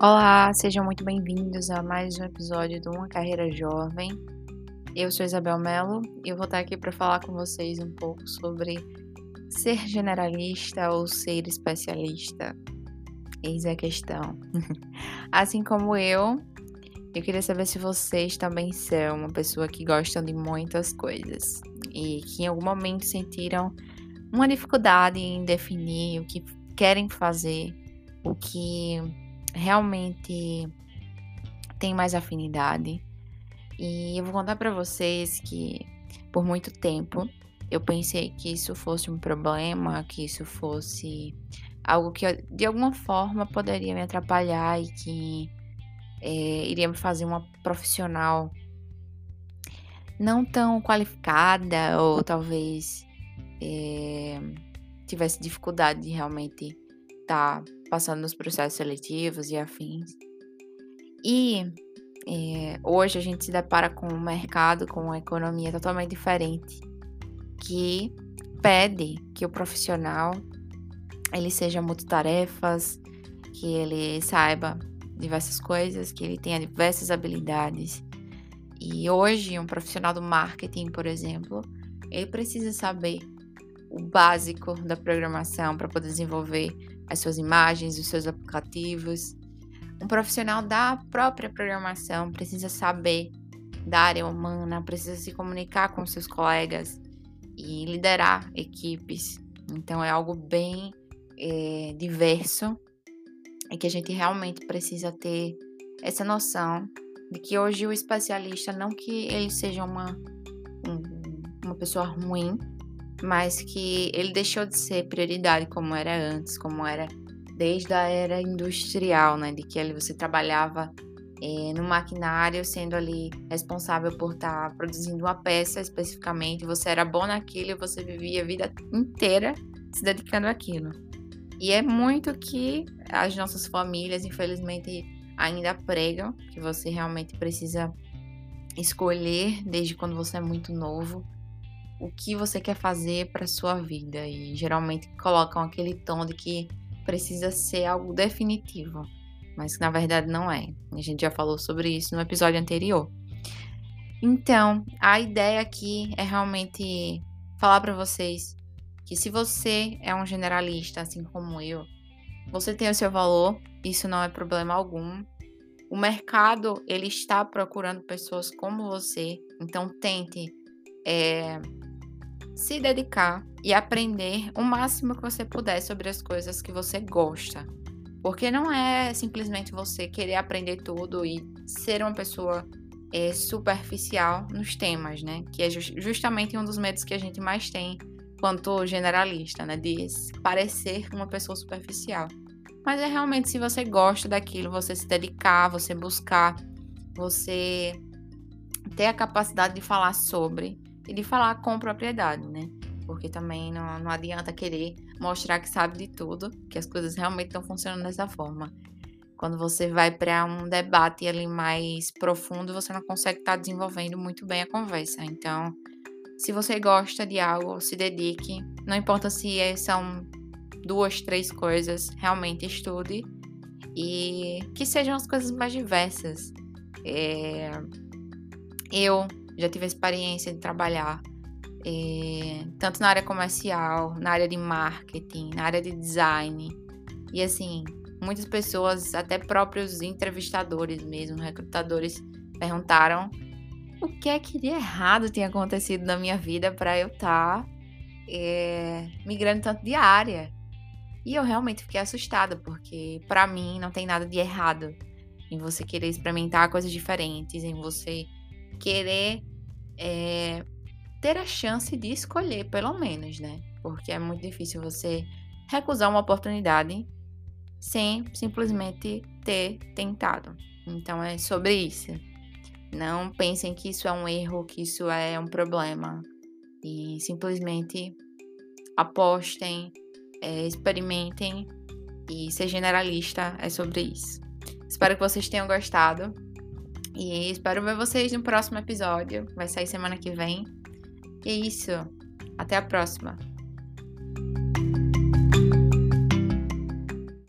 Olá, sejam muito bem-vindos a mais um episódio do Uma Carreira Jovem. Eu sou Isabel Mello e eu vou estar aqui para falar com vocês um pouco sobre ser generalista ou ser especialista. Eis a questão. assim como eu, eu queria saber se vocês também são uma pessoa que gostam de muitas coisas e que em algum momento sentiram uma dificuldade em definir o que querem fazer, o que realmente tem mais afinidade. E eu vou contar para vocês que por muito tempo eu pensei que isso fosse um problema, que isso fosse algo que de alguma forma poderia me atrapalhar e que é, iria me fazer uma profissional não tão qualificada ou talvez é, tivesse dificuldade de realmente estar tá passando nos processos seletivos e afins. E é, hoje a gente se depara com um mercado, com uma economia totalmente diferente, que pede que o profissional ele seja multitarefas, que ele saiba diversas coisas, que ele tenha diversas habilidades. E hoje, um profissional do marketing, por exemplo, ele precisa saber o básico da programação para poder desenvolver as suas imagens, os seus aplicativos. Um profissional da própria programação precisa saber da área humana, precisa se comunicar com seus colegas e liderar equipes. Então é algo bem é, diverso e que a gente realmente precisa ter essa noção de que hoje o especialista, não que ele seja uma, um, uma pessoa ruim, mas que ele deixou de ser prioridade como era antes, como era desde a era industrial, né? De que ali você trabalhava é, no maquinário, sendo ali responsável por estar tá produzindo uma peça especificamente, você era bom naquilo e você vivia a vida inteira se dedicando àquilo. E é muito que as nossas famílias, infelizmente, ainda pregam que você realmente precisa escolher desde quando você é muito novo o que você quer fazer para sua vida e geralmente colocam aquele tom de que precisa ser algo definitivo, mas que na verdade não é. A gente já falou sobre isso no episódio anterior. Então, a ideia aqui é realmente falar para vocês que se você é um generalista, assim como eu, você tem o seu valor, isso não é problema algum. O mercado ele está procurando pessoas como você, então tente é, se dedicar e aprender o máximo que você puder sobre as coisas que você gosta. Porque não é simplesmente você querer aprender tudo e ser uma pessoa é, superficial nos temas, né? Que é just, justamente um dos medos que a gente mais tem quanto generalista, né? De parecer uma pessoa superficial. Mas é realmente se você gosta daquilo, você se dedicar, você buscar, você ter a capacidade de falar sobre e de falar com propriedade, né? Porque também não, não adianta querer mostrar que sabe de tudo, que as coisas realmente estão funcionando dessa forma. Quando você vai para um debate ali mais profundo, você não consegue estar tá desenvolvendo muito bem a conversa. Então, se você gosta de algo, se dedique. Não importa se é, são duas, três coisas, realmente estude. E que sejam as coisas mais diversas. É... Eu já tive a experiência de trabalhar é, tanto na área comercial, na área de marketing, na área de design. E assim, muitas pessoas, até próprios entrevistadores mesmo, recrutadores, perguntaram o que é que de errado tinha acontecido na minha vida para eu estar tá, é, migrando tanto de área. E eu realmente fiquei assustada, porque para mim não tem nada de errado em você querer experimentar coisas diferentes, em você querer é, ter a chance de escolher, pelo menos, né? Porque é muito difícil você recusar uma oportunidade sem simplesmente ter tentado. Então é sobre isso. Não pensem que isso é um erro, que isso é um problema. E simplesmente apostem, é, experimentem e ser generalista é sobre isso. Espero que vocês tenham gostado. E espero ver vocês no próximo episódio. Vai sair semana que vem. E é isso. Até a próxima.